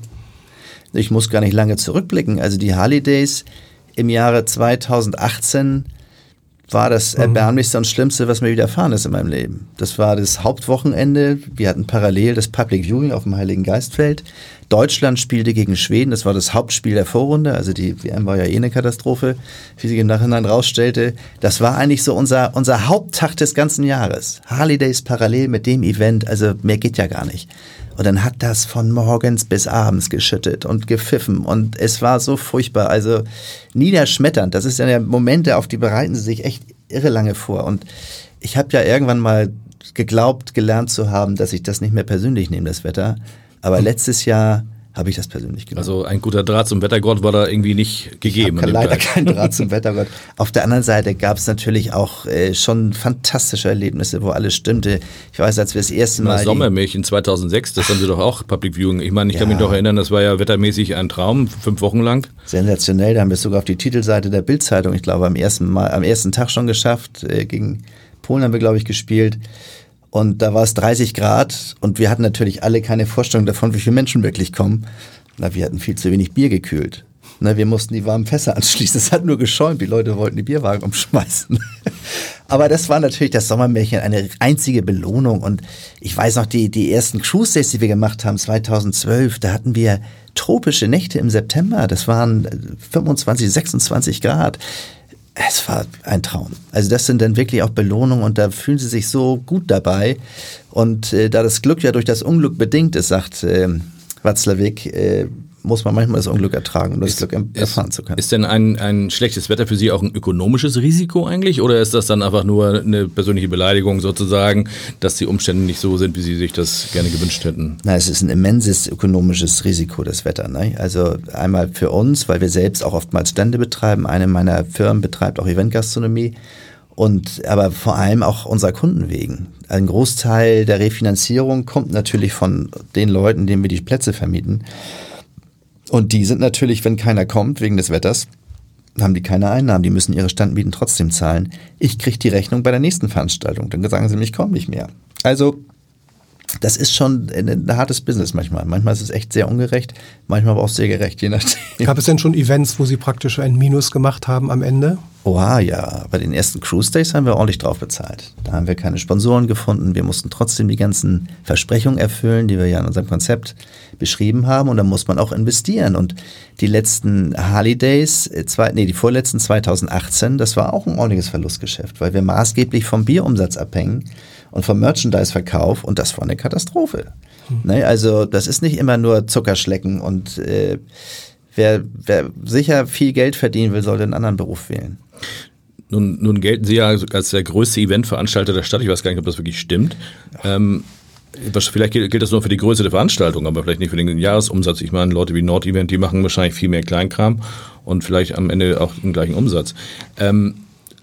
Ich muss gar nicht lange zurückblicken. Also die Harley Days im Jahre 2018 war das mhm. erbärmlichste und schlimmste, was mir widerfahren ist in meinem Leben. Das war das Hauptwochenende. Wir hatten parallel das Public Viewing auf dem Heiligen Geistfeld. Deutschland spielte gegen Schweden. Das war das Hauptspiel der Vorrunde. Also die WM war ja eh eine Katastrophe, wie sich im Nachhinein rausstellte. Das war eigentlich so unser, unser Haupttag des ganzen Jahres. Harley Days parallel mit dem Event. Also mehr geht ja gar nicht. Und dann hat das von morgens bis abends geschüttet und gepfiffen und es war so furchtbar, also niederschmetternd. Das ist ja der Momente, auf die bereiten sie sich echt irre lange vor. Und ich habe ja irgendwann mal geglaubt, gelernt zu haben, dass ich das nicht mehr persönlich nehme, das Wetter. Aber letztes Jahr habe ich das persönlich genommen. Also ein guter Draht zum Wettergott war da irgendwie nicht gegeben. Ich habe leider keinen Draht zum Wettergott. Auf der anderen Seite gab es natürlich auch äh, schon fantastische Erlebnisse, wo alles stimmte. Ich weiß, als wir das erste Mal... Das Sommermärchen 2006, das haben Sie doch auch Public Viewing. Ich meine, ich ja. kann mich noch erinnern, das war ja wettermäßig ein Traum, fünf Wochen lang. Sensationell, da haben wir es sogar auf die Titelseite der Bildzeitung, ich glaube, am ersten, Mal, am ersten Tag schon geschafft. Äh, gegen Polen haben wir, glaube ich, gespielt. Und da war es 30 Grad und wir hatten natürlich alle keine Vorstellung davon, wie viele Menschen wirklich kommen. Na, wir hatten viel zu wenig Bier gekühlt. Na, wir mussten die warmen Fässer anschließen. Es hat nur geschäumt. Die Leute wollten die Bierwagen umschmeißen. Aber das war natürlich das Sommermärchen eine einzige Belohnung. Und ich weiß noch, die, die ersten Cruise Days, die wir gemacht haben, 2012, da hatten wir tropische Nächte im September. Das waren 25, 26 Grad. Es war ein Traum. Also das sind dann wirklich auch Belohnungen und da fühlen sie sich so gut dabei. Und äh, da das Glück ja durch das Unglück bedingt ist, sagt äh, Watzlawick, äh, muss man manchmal das Unglück ertragen, um das ist, Glück erfahren ist, zu können. Ist denn ein, ein schlechtes Wetter für Sie auch ein ökonomisches Risiko eigentlich? Oder ist das dann einfach nur eine persönliche Beleidigung sozusagen, dass die Umstände nicht so sind, wie Sie sich das gerne gewünscht hätten? Na, es ist ein immenses ökonomisches Risiko, das Wetter. Ne? Also einmal für uns, weil wir selbst auch oftmals Stände betreiben. Eine meiner Firmen betreibt auch Eventgastronomie. Und aber vor allem auch unserer Kunden wegen. Ein Großteil der Refinanzierung kommt natürlich von den Leuten, denen wir die Plätze vermieten. Und die sind natürlich, wenn keiner kommt wegen des Wetters, haben die keine Einnahmen, die müssen ihre Standmieten trotzdem zahlen. Ich kriege die Rechnung bei der nächsten Veranstaltung, dann sagen sie mir, ich komme nicht mehr. Also das ist schon ein, hartes Business manchmal. Manchmal ist es echt sehr ungerecht, manchmal aber auch sehr gerecht, je nachdem. Gab es denn schon Events, wo Sie praktisch ein Minus gemacht haben am Ende? Oha, ja. Bei den ersten Cruise Days haben wir ordentlich drauf bezahlt. Da haben wir keine Sponsoren gefunden. Wir mussten trotzdem die ganzen Versprechungen erfüllen, die wir ja in unserem Konzept beschrieben haben. Und da muss man auch investieren. Und die letzten Harley Days, äh, zwei, nee, die vorletzten 2018, das war auch ein ordentliches Verlustgeschäft, weil wir maßgeblich vom Bierumsatz abhängen und vom Merchandise-Verkauf und das war eine Katastrophe. Hm. Ne, also das ist nicht immer nur Zuckerschlecken und äh, wer, wer sicher viel Geld verdienen will, sollte einen anderen Beruf wählen. Nun, nun gelten Sie ja als der größte Eventveranstalter der Stadt. Ich weiß gar nicht, ob das wirklich stimmt. Ähm, vielleicht gilt das nur für die Größe der Veranstaltung, aber vielleicht nicht für den Jahresumsatz. Ich meine, Leute wie Nord-Event, die machen wahrscheinlich viel mehr Kleinkram und vielleicht am Ende auch den gleichen Umsatz. Ähm,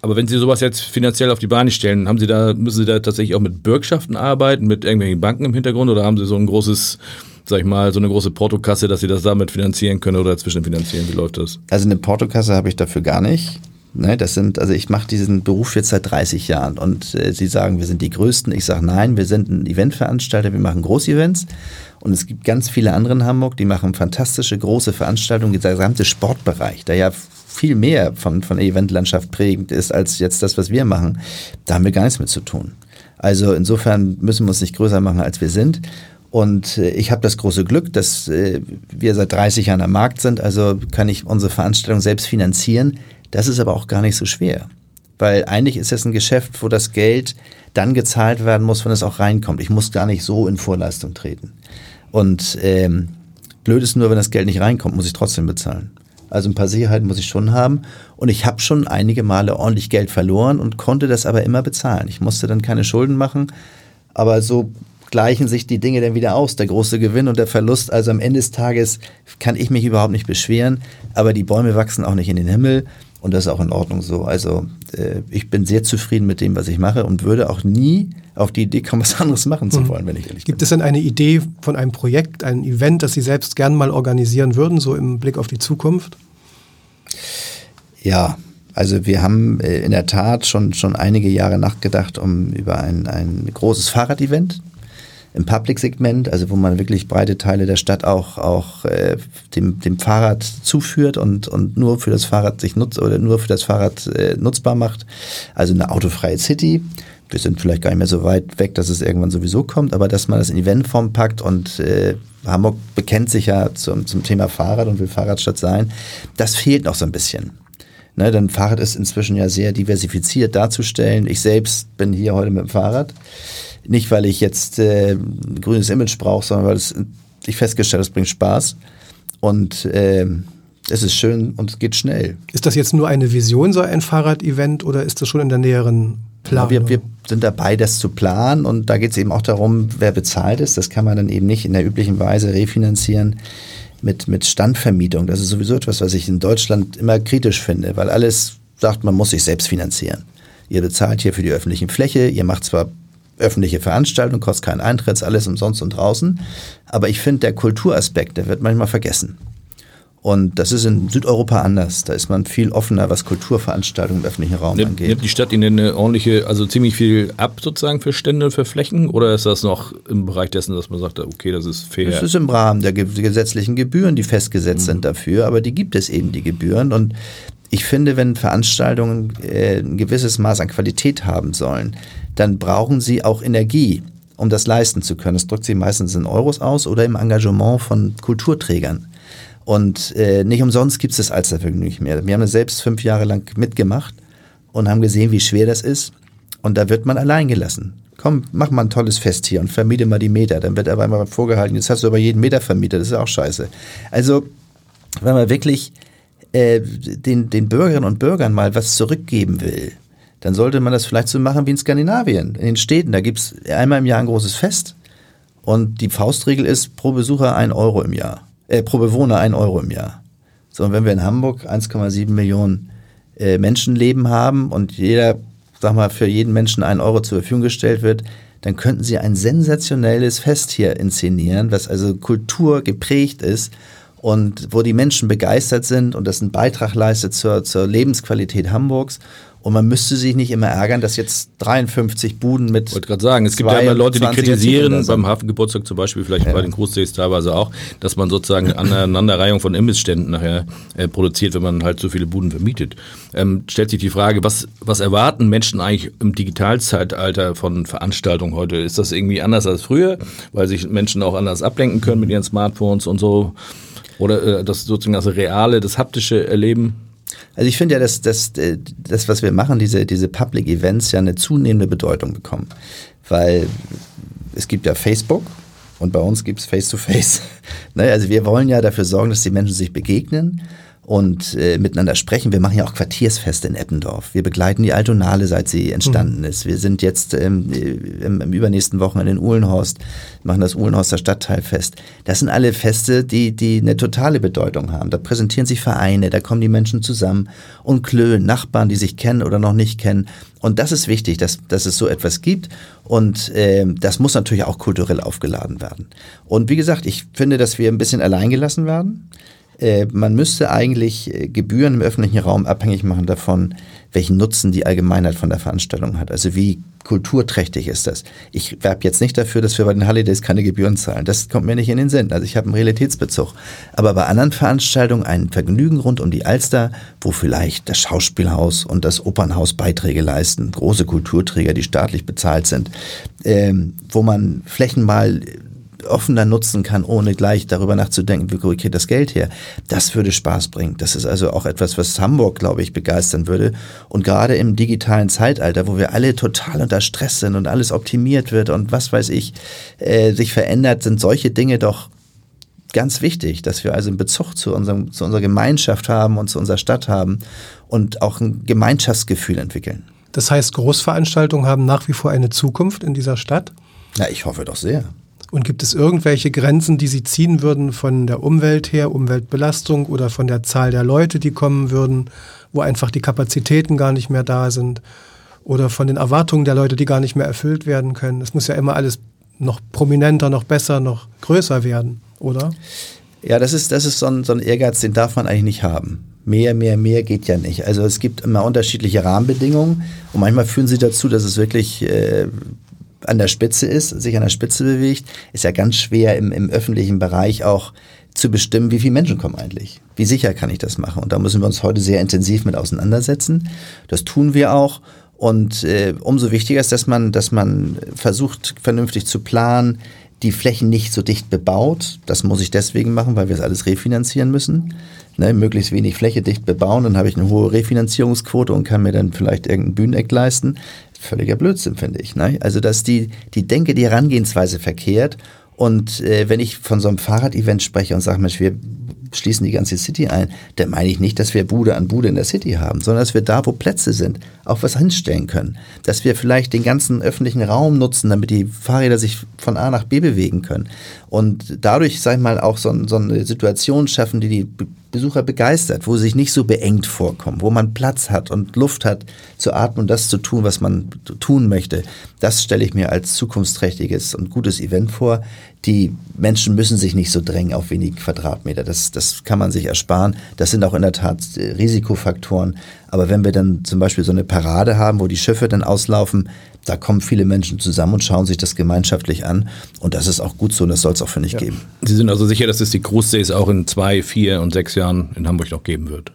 aber wenn Sie sowas jetzt finanziell auf die Beine stellen, haben Sie da, müssen Sie da tatsächlich auch mit Bürgschaften arbeiten, mit irgendwelchen Banken im Hintergrund oder haben Sie so ein großes, sag ich mal, so eine große Portokasse, dass Sie das damit finanzieren können oder zwischenfinanzieren? Wie läuft das? Also eine Portokasse habe ich dafür gar nicht. Ne, das sind, also ich mache diesen Beruf jetzt seit 30 Jahren und äh, Sie sagen, wir sind die Größten. Ich sage nein, wir sind ein Eventveranstalter, wir machen Großevents und es gibt ganz viele andere in Hamburg, die machen fantastische große Veranstaltungen, der gesamte Sportbereich, der ja viel mehr von, von Eventlandschaft prägend ist als jetzt das, was wir machen, da haben wir gar nichts mit zu tun. Also insofern müssen wir uns nicht größer machen, als wir sind. Und äh, ich habe das große Glück, dass äh, wir seit 30 Jahren am Markt sind, also kann ich unsere Veranstaltung selbst finanzieren. Das ist aber auch gar nicht so schwer. Weil eigentlich ist es ein Geschäft, wo das Geld dann gezahlt werden muss, wenn es auch reinkommt. Ich muss gar nicht so in Vorleistung treten. Und ähm, blöd ist nur, wenn das Geld nicht reinkommt, muss ich trotzdem bezahlen. Also ein paar Sicherheiten muss ich schon haben. Und ich habe schon einige Male ordentlich Geld verloren und konnte das aber immer bezahlen. Ich musste dann keine Schulden machen. Aber so gleichen sich die Dinge dann wieder aus, der große Gewinn und der Verlust. Also am Ende des Tages kann ich mich überhaupt nicht beschweren, aber die Bäume wachsen auch nicht in den Himmel und das ist auch in Ordnung so. Also äh, ich bin sehr zufrieden mit dem, was ich mache und würde auch nie auf die Idee kommen, was anderes machen zu hm. wollen, wenn ich ehrlich Gibt bin. es denn eine Idee von einem Projekt, ein Event, das Sie selbst gern mal organisieren würden, so im Blick auf die Zukunft? Ja, also wir haben äh, in der Tat schon, schon einige Jahre nachgedacht um über ein, ein großes Fahrradevent im Public-Segment, also wo man wirklich breite Teile der Stadt auch, auch äh, dem, dem Fahrrad zuführt und, und nur für das Fahrrad sich nutzt oder nur für das Fahrrad äh, nutzbar macht. Also eine autofreie City. Wir sind vielleicht gar nicht mehr so weit weg, dass es irgendwann sowieso kommt, aber dass man das in Eventform packt und äh, Hamburg bekennt sich ja zum, zum Thema Fahrrad und will Fahrradstadt sein, das fehlt noch so ein bisschen. Ne, denn Fahrrad ist inzwischen ja sehr diversifiziert darzustellen. Ich selbst bin hier heute mit dem Fahrrad. Nicht, weil ich jetzt äh, ein grünes Image brauche, sondern weil es, ich festgestellt habe, es bringt Spaß. Und äh, es ist schön und es geht schnell. Ist das jetzt nur eine Vision, so ein Fahrrad-Event, oder ist das schon in der näheren Planung? Ja, wir, wir sind dabei, das zu planen und da geht es eben auch darum, wer bezahlt ist. Das kann man dann eben nicht in der üblichen Weise refinanzieren mit, mit Standvermietung. Das ist sowieso etwas, was ich in Deutschland immer kritisch finde, weil alles sagt, man muss sich selbst finanzieren. Ihr bezahlt hier für die öffentliche Fläche, ihr macht zwar öffentliche Veranstaltung, kostet keinen Eintritt, alles umsonst und draußen. Aber ich finde, der Kulturaspekt, der wird manchmal vergessen. Und das ist in Südeuropa anders. Da ist man viel offener, was Kulturveranstaltungen im öffentlichen Raum nimmt, angeht. Nimmt die Stadt Ihnen eine ordentliche, also ziemlich viel ab sozusagen für Stände und für Flächen? Oder ist das noch im Bereich dessen, dass man sagt, okay, das ist fair? Das ist im Rahmen der gesetzlichen Gebühren, die festgesetzt mhm. sind dafür. Aber die gibt es eben, die Gebühren. Und ich finde, wenn Veranstaltungen äh, ein gewisses Maß an Qualität haben sollen, dann brauchen sie auch Energie, um das leisten zu können. Das drückt sich meistens in Euros aus oder im Engagement von Kulturträgern. Und äh, nicht umsonst gibt es das Alstervergnügen nicht mehr. Wir haben das selbst fünf Jahre lang mitgemacht und haben gesehen, wie schwer das ist. Und da wird man allein gelassen. Komm, mach mal ein tolles Fest hier und vermiete mal die Meter. Dann wird aber einmal vorgehalten, jetzt hast du aber jeden Meter vermietet, das ist auch scheiße. Also, wenn man wirklich äh, den, den Bürgerinnen und Bürgern mal was zurückgeben will, dann sollte man das vielleicht so machen wie in Skandinavien, in den Städten. Da gibt es einmal im Jahr ein großes Fest und die Faustregel ist pro Besucher ein Euro im Jahr, äh, pro Bewohner ein Euro im Jahr. So, und wenn wir in Hamburg 1,7 Millionen äh, Menschenleben haben und jeder, sag mal, für jeden Menschen ein Euro zur Verfügung gestellt wird, dann könnten sie ein sensationelles Fest hier inszenieren, was also Kultur geprägt ist und wo die Menschen begeistert sind und das einen Beitrag leistet zur, zur Lebensqualität Hamburgs und man müsste sich nicht immer ärgern, dass jetzt 53 Buden mit. Ich wollte gerade sagen, es gibt ja immer Leute, die kritisieren, beim Hafengeburtstag zum Beispiel, vielleicht ja. bei den Großsees teilweise auch, dass man sozusagen eine Aneinanderreihung von Imbissständen nachher äh, produziert, wenn man halt so viele Buden vermietet. Ähm, stellt sich die Frage, was, was erwarten Menschen eigentlich im Digitalzeitalter von Veranstaltungen heute? Ist das irgendwie anders als früher, weil sich Menschen auch anders ablenken können mit ihren Smartphones und so? Oder äh, das sozusagen das reale, das haptische Erleben? Also ich finde ja, dass, dass das, was wir machen, diese, diese Public Events ja eine zunehmende Bedeutung bekommen. Weil es gibt ja Facebook und bei uns gibt es Face-to-Face. Ne, also wir wollen ja dafür sorgen, dass die Menschen sich begegnen und äh, miteinander sprechen. Wir machen ja auch Quartiersfeste in Eppendorf. Wir begleiten die Altonale, seit sie entstanden mhm. ist. Wir sind jetzt ähm, im, im, übernächsten Wochenende in Uhlenhorst, machen das Uhlenhorster Stadtteilfest. Das sind alle Feste, die, die eine totale Bedeutung haben. Da präsentieren sich Vereine, da kommen die Menschen zusammen und klönen, Nachbarn, die sich kennen oder noch nicht kennen. Und das ist wichtig, dass, dass es so etwas gibt. Und äh, das muss natürlich auch kulturell aufgeladen werden. Und wie gesagt, ich finde, dass wir ein bisschen alleingelassen werden. Äh, man müsste eigentlich äh, Gebühren im öffentlichen Raum abhängig machen davon, welchen Nutzen die Allgemeinheit von der Veranstaltung hat. Also wie kulturträchtig ist das? Ich werbe jetzt nicht dafür, dass wir bei den Holidays keine Gebühren zahlen. Das kommt mir nicht in den Sinn. Also ich habe einen Realitätsbezug. Aber bei anderen Veranstaltungen ein Vergnügen rund um die Alster, wo vielleicht das Schauspielhaus und das Opernhaus Beiträge leisten, große Kulturträger, die staatlich bezahlt sind, ähm, wo man Flächen mal offener nutzen kann, ohne gleich darüber nachzudenken, wie kriege ich das Geld her. Das würde Spaß bringen. Das ist also auch etwas, was Hamburg, glaube ich, begeistern würde. Und gerade im digitalen Zeitalter, wo wir alle total unter Stress sind und alles optimiert wird und was weiß ich, äh, sich verändert, sind solche Dinge doch ganz wichtig, dass wir also einen Bezug zu, unserem, zu unserer Gemeinschaft haben und zu unserer Stadt haben und auch ein Gemeinschaftsgefühl entwickeln. Das heißt, Großveranstaltungen haben nach wie vor eine Zukunft in dieser Stadt? Ja, ich hoffe doch sehr. Und gibt es irgendwelche Grenzen, die Sie ziehen würden von der Umwelt her, Umweltbelastung oder von der Zahl der Leute, die kommen würden, wo einfach die Kapazitäten gar nicht mehr da sind? Oder von den Erwartungen der Leute, die gar nicht mehr erfüllt werden können? Es muss ja immer alles noch prominenter, noch besser, noch größer werden, oder? Ja, das ist, das ist so ein, so ein Ehrgeiz, den darf man eigentlich nicht haben. Mehr, mehr, mehr geht ja nicht. Also es gibt immer unterschiedliche Rahmenbedingungen und manchmal führen sie dazu, dass es wirklich äh, an der Spitze ist, sich an der Spitze bewegt. Ist ja ganz schwer im, im öffentlichen Bereich auch zu bestimmen, wie viele Menschen kommen eigentlich. Wie sicher kann ich das machen? Und da müssen wir uns heute sehr intensiv mit auseinandersetzen. Das tun wir auch. Und äh, umso wichtiger ist, dass man, dass man versucht, vernünftig zu planen, die Flächen nicht so dicht bebaut. Das muss ich deswegen machen, weil wir es alles refinanzieren müssen. Ne, möglichst wenig Fläche dicht bebauen, dann habe ich eine hohe Refinanzierungsquote und kann mir dann vielleicht irgendein Bühneneck leisten. Völliger Blödsinn, finde ich. Ne? Also, dass die, die Denke, die Herangehensweise verkehrt. Und äh, wenn ich von so einem Fahrrad-Event spreche und sage, Mensch, wir schließen die ganze City ein, dann meine ich nicht, dass wir Bude an Bude in der City haben, sondern dass wir da, wo Plätze sind, auch was hinstellen können. Dass wir vielleicht den ganzen öffentlichen Raum nutzen, damit die Fahrräder sich von A nach B bewegen können. Und dadurch, sag ich mal, auch so, so eine Situation schaffen, die die Besucher begeistert, wo sie sich nicht so beengt vorkommen, wo man Platz hat und Luft hat zu atmen und das zu tun, was man tun möchte. Das stelle ich mir als zukunftsträchtiges und gutes Event vor. Die Menschen müssen sich nicht so drängen auf wenig Quadratmeter. Das, das kann man sich ersparen. Das sind auch in der Tat äh, Risikofaktoren. Aber wenn wir dann zum Beispiel so eine Parade haben, wo die Schiffe dann auslaufen, da kommen viele Menschen zusammen und schauen sich das gemeinschaftlich an. Und das ist auch gut so und das soll es auch für mich ja. geben. Sie sind also sicher, dass es die Cruise auch in zwei, vier und sechs Jahren in Hamburg noch geben wird?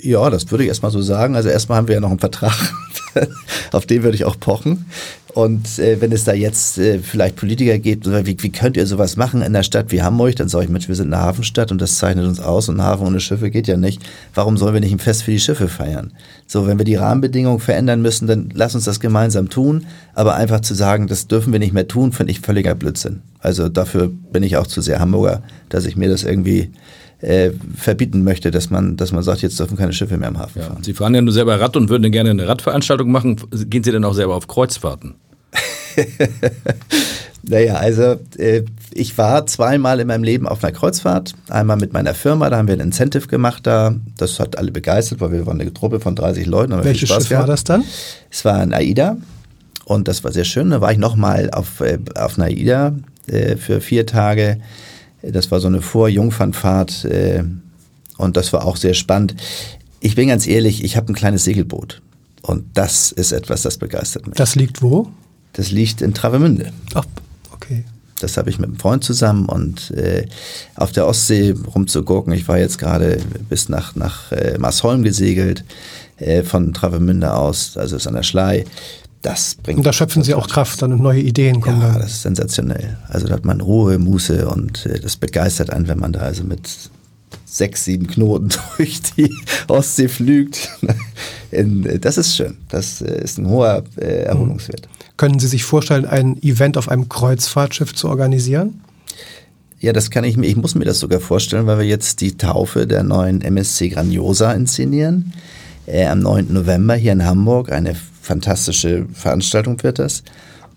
Ja, das würde ich erstmal so sagen. Also erstmal haben wir ja noch einen Vertrag, auf den würde ich auch pochen. Und äh, wenn es da jetzt äh, vielleicht Politiker gibt, wie, wie könnt ihr sowas machen in einer Stadt wie Hamburg, dann sage ich, Mensch, wir sind eine Hafenstadt und das zeichnet uns aus und ein Hafen ohne Schiffe geht ja nicht. Warum sollen wir nicht ein Fest für die Schiffe feiern? So, wenn wir die Rahmenbedingungen verändern müssen, dann lass uns das gemeinsam tun. Aber einfach zu sagen, das dürfen wir nicht mehr tun, finde ich völliger Blödsinn. Also dafür bin ich auch zu sehr Hamburger, dass ich mir das irgendwie äh, verbieten möchte, dass man, dass man sagt, jetzt dürfen keine Schiffe mehr im Hafen ja. fahren. Sie fahren ja nur selber Rad und würden gerne eine Radveranstaltung machen. Gehen Sie denn auch selber auf Kreuzfahrten? naja, also äh, ich war zweimal in meinem Leben auf einer Kreuzfahrt. Einmal mit meiner Firma, da haben wir ein Incentive gemacht da. Das hat alle begeistert, weil wir waren eine Truppe von 30 Leuten. Welches Schiff gehabt. war das dann? Es war ein AIDA und das war sehr schön. Da war ich nochmal auf, äh, auf einer AIDA äh, für vier Tage das war so eine Vorjungfernfahrt äh, und das war auch sehr spannend. Ich bin ganz ehrlich, ich habe ein kleines Segelboot und das ist etwas, das begeistert mich. Das liegt wo? Das liegt in Travemünde. Ach, okay. Das habe ich mit einem Freund zusammen und äh, auf der Ostsee rumzugurken. Ich war jetzt gerade bis nach, nach äh, Marsholm gesegelt, äh, von Travemünde aus, also ist an der Schlei das bringt. Und da schöpfen Sie auch Kraft dann und neue Ideen kommen. Ja, dann. das ist sensationell. Also da hat man Ruhe, Muße und äh, das begeistert einen, wenn man da also mit sechs, sieben Knoten durch die Ostsee flügt. Äh, das ist schön. Das äh, ist ein hoher Erholungswert. Können Sie sich vorstellen, ein Event auf einem Kreuzfahrtschiff zu organisieren? Ja, das kann ich mir, ich muss mir das sogar vorstellen, weil wir jetzt die Taufe der neuen MSC Grandiosa inszenieren. Äh, am 9. November hier in Hamburg. Eine fantastische Veranstaltung wird das.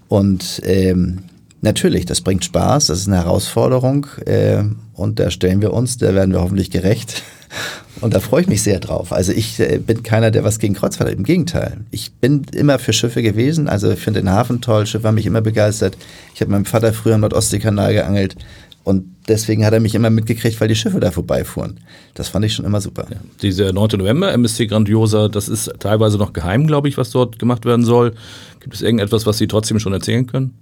Und ähm, natürlich, das bringt Spaß, das ist eine Herausforderung äh, und da stellen wir uns, da werden wir hoffentlich gerecht. Und da freue ich mich sehr drauf. Also ich äh, bin keiner, der was gegen Kreuzfahrt hat. Im Gegenteil. Ich bin immer für Schiffe gewesen. Also ich finde den Hafen toll. Schiffe haben mich immer begeistert. Ich habe meinem Vater früher im Nordostseekanal geangelt. Und deswegen hat er mich immer mitgekriegt, weil die Schiffe da vorbeifuhren. Das fand ich schon immer super. Ja. Dieser 9. November, MSC Grandiosa, das ist teilweise noch geheim, glaube ich, was dort gemacht werden soll. Gibt es irgendetwas, was Sie trotzdem schon erzählen können?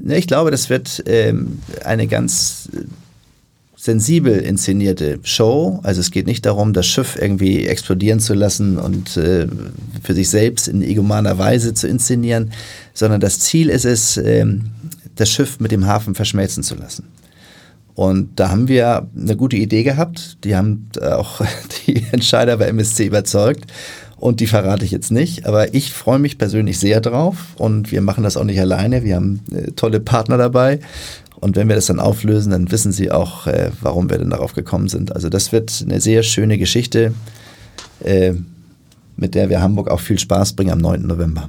Ne, ich glaube, das wird ähm, eine ganz äh, sensibel inszenierte Show. Also es geht nicht darum, das Schiff irgendwie explodieren zu lassen und äh, für sich selbst in egomaner Weise zu inszenieren, sondern das Ziel ist es, ähm, das Schiff mit dem Hafen verschmelzen zu lassen. Und da haben wir eine gute Idee gehabt. Die haben auch die Entscheider bei MSC überzeugt. Und die verrate ich jetzt nicht. Aber ich freue mich persönlich sehr drauf. Und wir machen das auch nicht alleine. Wir haben äh, tolle Partner dabei. Und wenn wir das dann auflösen, dann wissen Sie auch, äh, warum wir denn darauf gekommen sind. Also das wird eine sehr schöne Geschichte, äh, mit der wir Hamburg auch viel Spaß bringen am 9. November.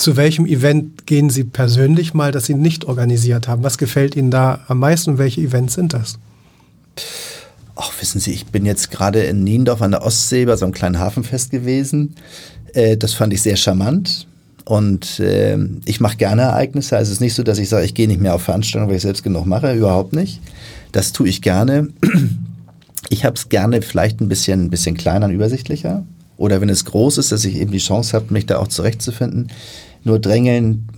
Zu welchem Event gehen Sie persönlich mal, das Sie nicht organisiert haben? Was gefällt Ihnen da am meisten und welche Events sind das? Ach, wissen Sie, ich bin jetzt gerade in Niendorf an der Ostsee bei so einem kleinen Hafenfest gewesen. Äh, das fand ich sehr charmant. Und äh, ich mache gerne Ereignisse. Also es ist nicht so, dass ich sage, ich gehe nicht mehr auf Veranstaltungen, weil ich selbst genug mache. Überhaupt nicht. Das tue ich gerne. Ich habe es gerne vielleicht ein bisschen, ein bisschen kleiner und übersichtlicher. Oder wenn es groß ist, dass ich eben die Chance habe, mich da auch zurechtzufinden. Nur drängeln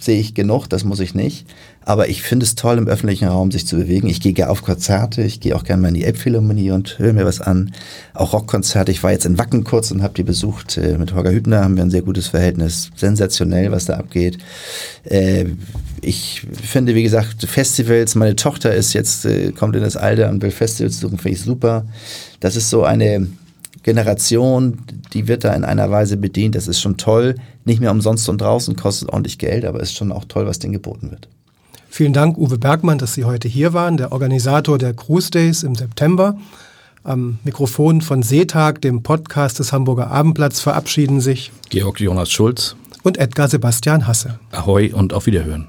sehe ich genug, das muss ich nicht. Aber ich finde es toll, im öffentlichen Raum sich zu bewegen. Ich gehe gerne auf Konzerte, ich gehe auch gerne mal in die Elbphilharmonie und höre mir was an. Auch Rockkonzerte. Ich war jetzt in Wacken kurz und habe die besucht. Äh, mit Holger Hübner haben wir ein sehr gutes Verhältnis. Sensationell, was da abgeht. Äh, ich finde, wie gesagt, Festivals, meine Tochter ist jetzt, äh, kommt in das Alter und will Festivals suchen, finde ich super. Das ist so eine Generation, die wird da in einer Weise bedient. Das ist schon toll. Nicht mehr umsonst und draußen, kostet ordentlich Geld, aber ist schon auch toll, was denen geboten wird. Vielen Dank, Uwe Bergmann, dass Sie heute hier waren, der Organisator der Cruise Days im September. Am Mikrofon von Seetag, dem Podcast des Hamburger Abendblatts, verabschieden sich Georg Jonas Schulz und Edgar Sebastian Hasse. Ahoi und auf Wiederhören.